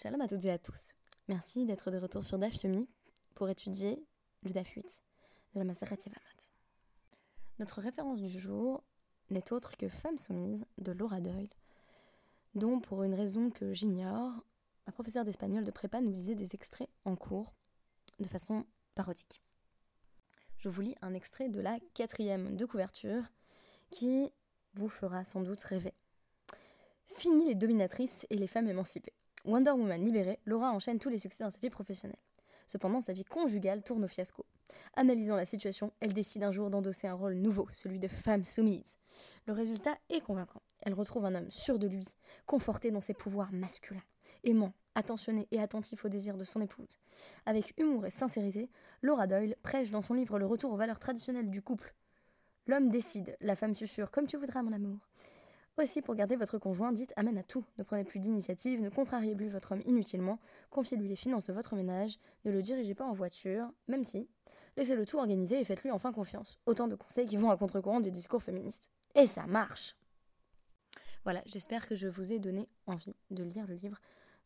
Shalom à toutes et à tous. Merci d'être de retour sur DAF pour étudier le DAF 8 de la Maseret Yevamot. Notre référence du jour n'est autre que Femme soumise de Laura Doyle, dont, pour une raison que j'ignore, un professeur d'espagnol de prépa nous disait des extraits en cours de façon parodique. Je vous lis un extrait de la quatrième de couverture qui vous fera sans doute rêver. Fini les dominatrices et les femmes émancipées. Wonder Woman libérée, Laura enchaîne tous les succès dans sa vie professionnelle. Cependant, sa vie conjugale tourne au fiasco. Analysant la situation, elle décide un jour d'endosser un rôle nouveau, celui de femme soumise. Le résultat est convaincant. Elle retrouve un homme sûr de lui, conforté dans ses pouvoirs masculins, aimant, attentionné et attentif aux désirs de son épouse. Avec humour et sincérité, Laura Doyle prêche dans son livre le retour aux valeurs traditionnelles du couple. L'homme décide, la femme susurre comme tu voudras mon amour. Aussi, pour garder votre conjoint, dites amène à tout. Ne prenez plus d'initiative, ne contrariez plus votre homme inutilement, confiez-lui les finances de votre ménage, ne le dirigez pas en voiture, même si. Laissez-le tout organiser et faites-lui enfin confiance. Autant de conseils qui vont à contre-courant des discours féministes. Et ça marche Voilà, j'espère que je vous ai donné envie de lire le livre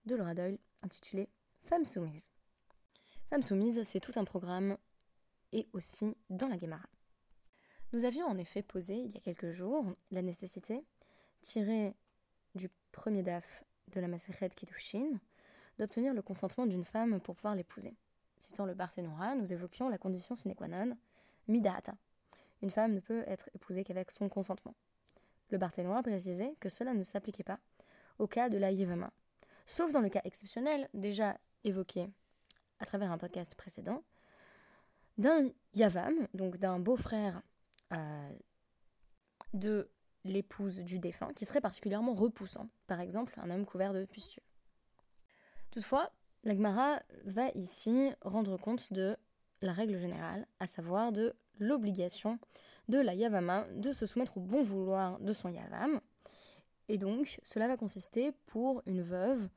de Laura Doyle intitulé Femme soumise. Femme soumise, c'est tout un programme et aussi dans la Guémara. Nous avions en effet posé il y a quelques jours la nécessité tiré du premier daf de la Masechet Kiddushin, d'obtenir le consentement d'une femme pour pouvoir l'épouser. Citant le Barthénora, nous évoquions la condition sine qua non, midata. Une femme ne peut être épousée qu'avec son consentement. Le Barthénora précisait que cela ne s'appliquait pas au cas de la Yevama, sauf dans le cas exceptionnel déjà évoqué à travers un podcast précédent, d'un Yavam, donc d'un beau-frère euh, de l'épouse du défunt, qui serait particulièrement repoussant, par exemple un homme couvert de pustules. Toutefois, l'Agmara va ici rendre compte de la règle générale, à savoir de l'obligation de la Yavama de se soumettre au bon vouloir de son Yavam. Et donc, cela va consister pour une veuve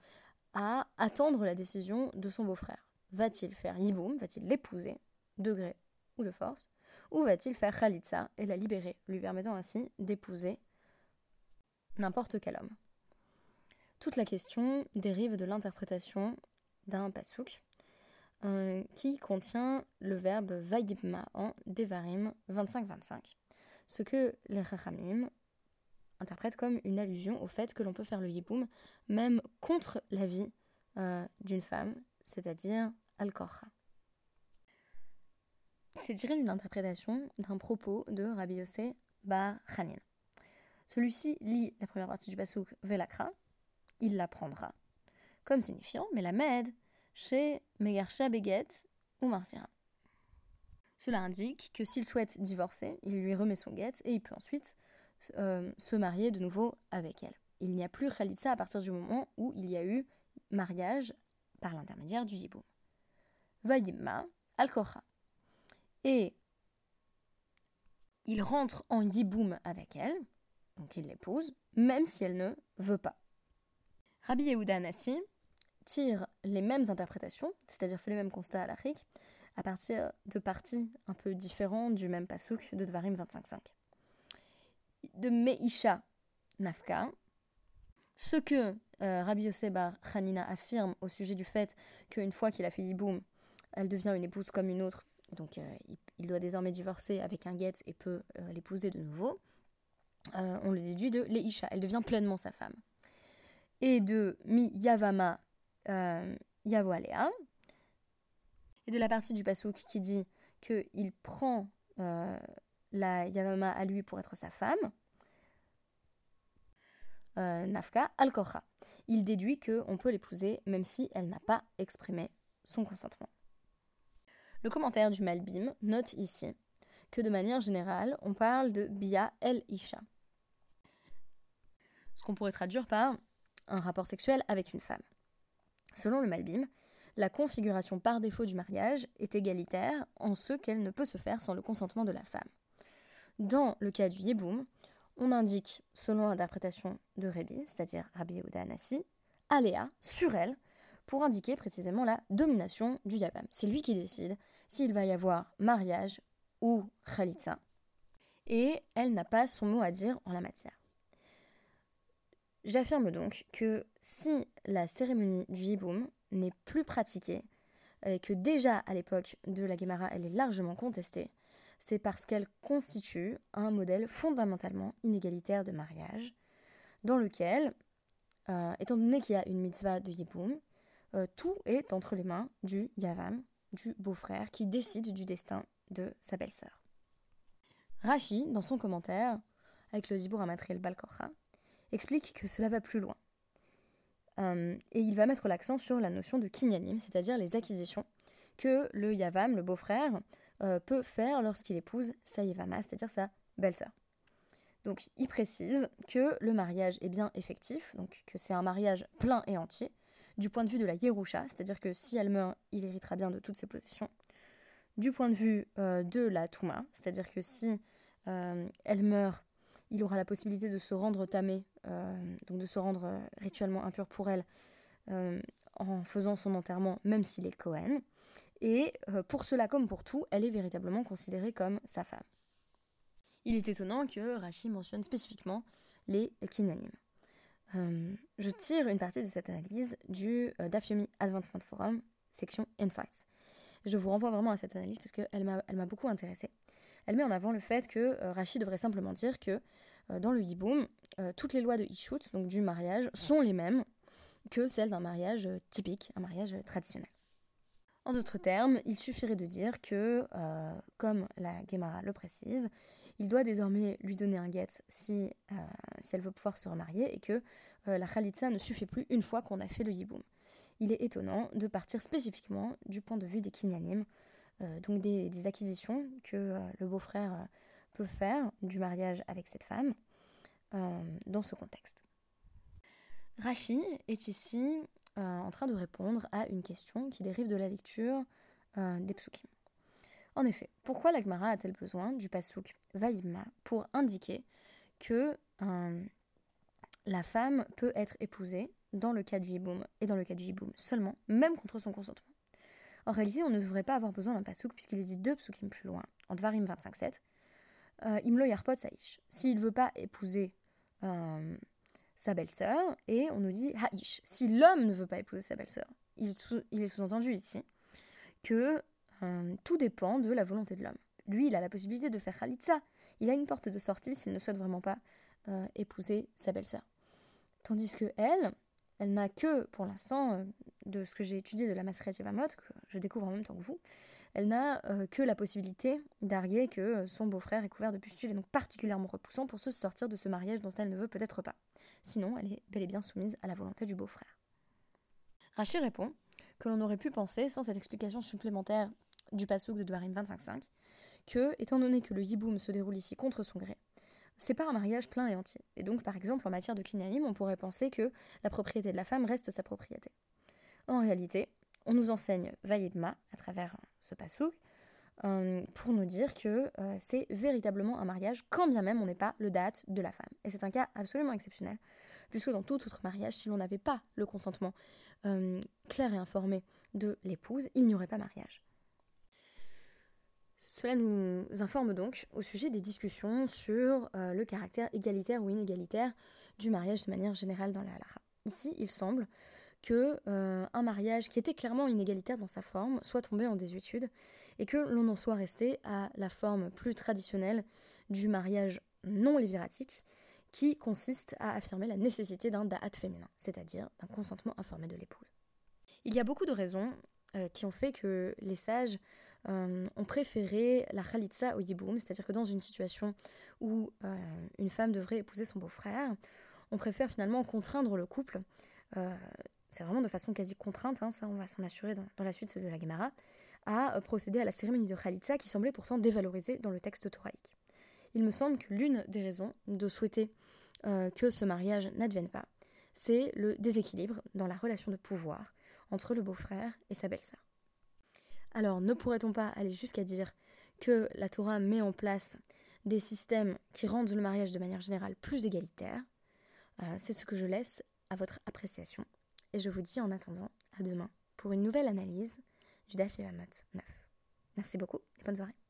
à attendre la décision de son beau-frère. Va-t-il faire Yiboum, va-t-il l'épouser, de gré ou de force, ou va-t-il faire Khalitsa et la libérer, lui permettant ainsi d'épouser n'importe quel homme? Toute la question dérive de l'interprétation d'un pasouk euh, qui contient le verbe vaidibma en Devarim 25-25, ce que les Rachamim interprètent comme une allusion au fait que l'on peut faire le yiboum même contre la vie euh, d'une femme, c'est-à-dire al-korha c'est tiré d'une interprétation d'un propos de Rabbi Yossé Bar Hanin. Celui-ci lit la première partie du Basouk Velakra, il la prendra, comme signifiant Melamed chez Megarsha Beget ou Martira. Cela indique que s'il souhaite divorcer, il lui remet son guet et il peut ensuite euh, se marier de nouveau avec elle. Il n'y a plus Khalitsa à partir du moment où il y a eu mariage par l'intermédiaire du Yiboum. Vayimma al-Kocha et il rentre en yiboum avec elle, donc il l'épouse, même si elle ne veut pas. Rabbi Yehuda Nassi tire les mêmes interprétations, c'est-à-dire fait les mêmes constats à l'Afrique, à partir de parties un peu différentes du même pasouk de Dvarim 25.5. De Meisha Nafka, ce que euh, Rabbi Yoseba Hanina affirme au sujet du fait qu'une fois qu'il a fait Yiboum, elle devient une épouse comme une autre donc euh, il, doit désormais divorcer avec un Getz et peut euh, l'épouser de nouveau, euh, on le déduit de Leisha, elle devient pleinement sa femme. Et de Mi Yavama Yavoalea, et de la partie du Pasouk qui dit qu'il prend la Yavama à lui pour être sa femme, Nafka al Il déduit qu'on peut l'épouser même si elle n'a pas exprimé son consentement. Le commentaire du Malbim note ici que de manière générale, on parle de Bia el Isha. Ce qu'on pourrait traduire par un rapport sexuel avec une femme. Selon le Malbim, la configuration par défaut du mariage est égalitaire en ce qu'elle ne peut se faire sans le consentement de la femme. Dans le cas du Yeboum, on indique, selon l'interprétation de Rabbi, c'est-à-dire Rabbi Yehuda Anassi, Aléa, sur elle, pour indiquer précisément la domination du Yabam. C'est lui qui décide s'il va y avoir mariage ou khalitsa. Et elle n'a pas son mot à dire en la matière. J'affirme donc que si la cérémonie du Yiboum n'est plus pratiquée, et que déjà à l'époque de la Gemara elle est largement contestée, c'est parce qu'elle constitue un modèle fondamentalement inégalitaire de mariage, dans lequel, euh, étant donné qu'il y a une mitzvah de Yiboum, euh, tout est entre les mains du Yavam, du beau-frère, qui décide du destin de sa belle-sœur. Rashi, dans son commentaire, avec le Zibur Amatriel Balkorcha, explique que cela va plus loin. Euh, et il va mettre l'accent sur la notion de kinyanim, c'est-à-dire les acquisitions que le Yavam, le beau-frère, euh, peut faire lorsqu'il épouse sa Yavama, c'est-à-dire sa belle-sœur. Donc il précise que le mariage est bien effectif, donc que c'est un mariage plein et entier, du point de vue de la Yerusha, c'est-à-dire que si elle meurt, il héritera bien de toutes ses possessions. Du point de vue euh, de la Touma, c'est-à-dire que si elle meurt, il aura la possibilité de se rendre tamé, euh, donc de se rendre euh, rituellement impur pour elle euh, en faisant son enterrement, même s'il est Cohen. Et pour cela comme pour tout, elle est véritablement considérée comme sa femme. Il est étonnant que Rashi mentionne spécifiquement les Kinanim. Je tire une partie de cette analyse du Dafyomi Advancement Forum, section Insights. Je vous renvoie vraiment à cette analyse parce qu'elle m'a beaucoup intéressée elle met en avant le fait que euh, Rachid devrait simplement dire que euh, dans le hiboum, euh, toutes les lois de Ishut, donc du mariage, sont les mêmes que celles d'un mariage typique, un mariage traditionnel. En d'autres termes, il suffirait de dire que, comme la Gemara le précise, il doit désormais lui donner un guet si, si elle veut pouvoir se remarier et que la Khalitsa ne suffit plus une fois qu'on a fait le yiboum. Il est étonnant de partir spécifiquement du point de vue des kinyanim, euh, donc des, acquisitions que euh, le beau-frère euh, peut faire du mariage avec cette femme dans ce contexte. Rachi est ici en train de répondre à une question qui dérive de la lecture des psukim. En effet, pourquoi l'Agmara a-t-elle besoin du pasuk Vaïma pour indiquer que la femme peut être épousée dans le cas du hiboum et dans le cas du hiboum seulement, même contre son consentement? En réalité, on ne devrait pas avoir besoin d'un pasouk puisqu'il est dit deux psukim plus loin, en Dvarim 25.7. Euh, Imlo Yarpot Saïch. S'il ne veut pas épouser euh, sa belle-sœur, et on nous dit Haïch. Si l'homme ne veut pas épouser sa belle-sœur, il, est sous-entendu ici que euh, tout dépend de la volonté de l'homme. Lui, il a la possibilité de faire Khalitsa. Il a une porte de sortie s'il ne souhaite vraiment pas épouser sa belle-sœur. Tandis que elle, elle n'a que, pour l'instant, de ce que j'ai étudié de la Maseret Yevamot, que je découvre en même temps que vous, elle n'a euh, que la possibilité d'arguer que euh, son beau-frère est couvert de pustules et donc particulièrement repoussant pour se sortir de ce mariage dont elle ne veut peut-être pas. Sinon, elle est bel et bien soumise à la volonté du beau-frère. Rachid répond que l'on aurait pu penser, sans cette explication supplémentaire du pasouk de Dwarim 25.5, que, étant donné que le yiboum se déroule ici contre son gré, c'est pas un mariage plein et entier. Et donc, par exemple, en matière de kinaïm, on pourrait penser que la propriété de la femme reste sa propriété. En réalité, on nous enseigne Vayibma à travers ce pasouk euh, pour nous dire que euh, c'est véritablement un mariage quand bien même on n'est pas le date de la femme. Et c'est un cas absolument exceptionnel, puisque dans tout autre mariage, si l'on n'avait pas le consentement euh, clair et informé de l'épouse, il n'y aurait pas mariage. Cela nous informe donc au sujet des discussions sur le caractère égalitaire ou inégalitaire du mariage de manière générale dans la halakha. Ici, il semble que euh, un mariage qui était clairement inégalitaire dans sa forme soit tombé en désuétude et que l'on en soit resté à la forme plus traditionnelle du mariage non léviratique qui consiste à affirmer la nécessité d'un da'at féminin, c'est-à-dire d'un consentement informé de l'épouse. Il y a beaucoup de raisons euh, qui ont fait que les sages euh, ont la khalitsa au yiboum, c'est-à-dire que dans une situation où une femme devrait épouser son beau-frère, on préfère finalement contraindre le couple c'est vraiment de façon quasi contrainte, hein, ça on va s'en assurer dans, la suite de la Gemara, à euh, procéder à la cérémonie de Khalitsa qui semblait pourtant dévalorisée dans le texte thoraïque. Il me semble que l'une des raisons de souhaiter euh, que ce mariage n'advienne pas, c'est le déséquilibre dans la relation de pouvoir entre le beau-frère et sa belle-sœur. Alors, ne pourrait-on pas aller jusqu'à dire que la Torah met en place des systèmes qui rendent le mariage de manière générale plus égalitaire? Euh, C'est ce que je laisse à votre appréciation et je vous dis en attendant à demain pour une nouvelle analyse du DAF 9. Merci beaucoup et bonne soirée.